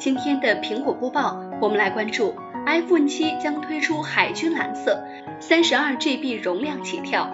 今天的苹果播报，我们来关注 iPhone 七将推出海军蓝色，三十二 GB 容量起跳。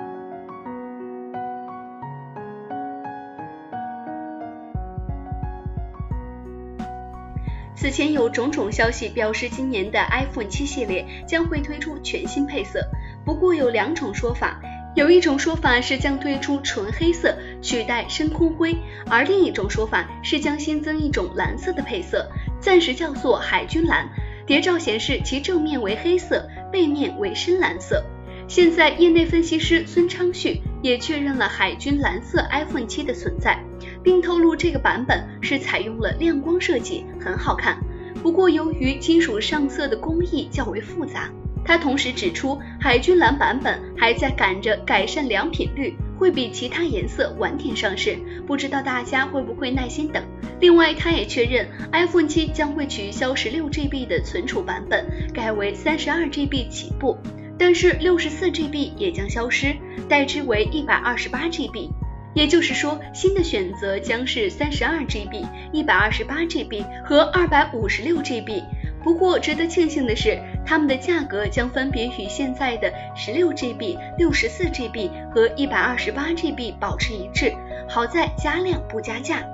此前有种种消息表示，今年的 iPhone 七系列将会推出全新配色，不过有两种说法。有一种说法是将推出纯黑色取代深空灰，而另一种说法是将新增一种蓝色的配色，暂时叫做海军蓝。谍照显示其正面为黑色，背面为深蓝色。现在业内分析师孙昌旭也确认了海军蓝色 iPhone 七的存在，并透露这个版本是采用了亮光设计，很好看。不过由于金属上色的工艺较为复杂。他同时指出，海军蓝版本还在赶着改善良品率，会比其他颜色晚点上市，不知道大家会不会耐心等。另外，他也确认 iPhone 七将会取消十六 GB 的存储版本，改为三十二 GB 起步，但是六十四 GB 也将消失，代之为一百二十八 GB。也就是说，新的选择将是三十二 GB、一百二十八 GB 和二百五十六 GB。不过，值得庆幸的是，它们的价格将分别与现在的十六 GB、六十四 GB 和一百二十八 GB 保持一致。好在加量不加价。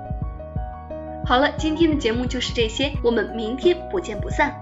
好了，今天的节目就是这些，我们明天不见不散。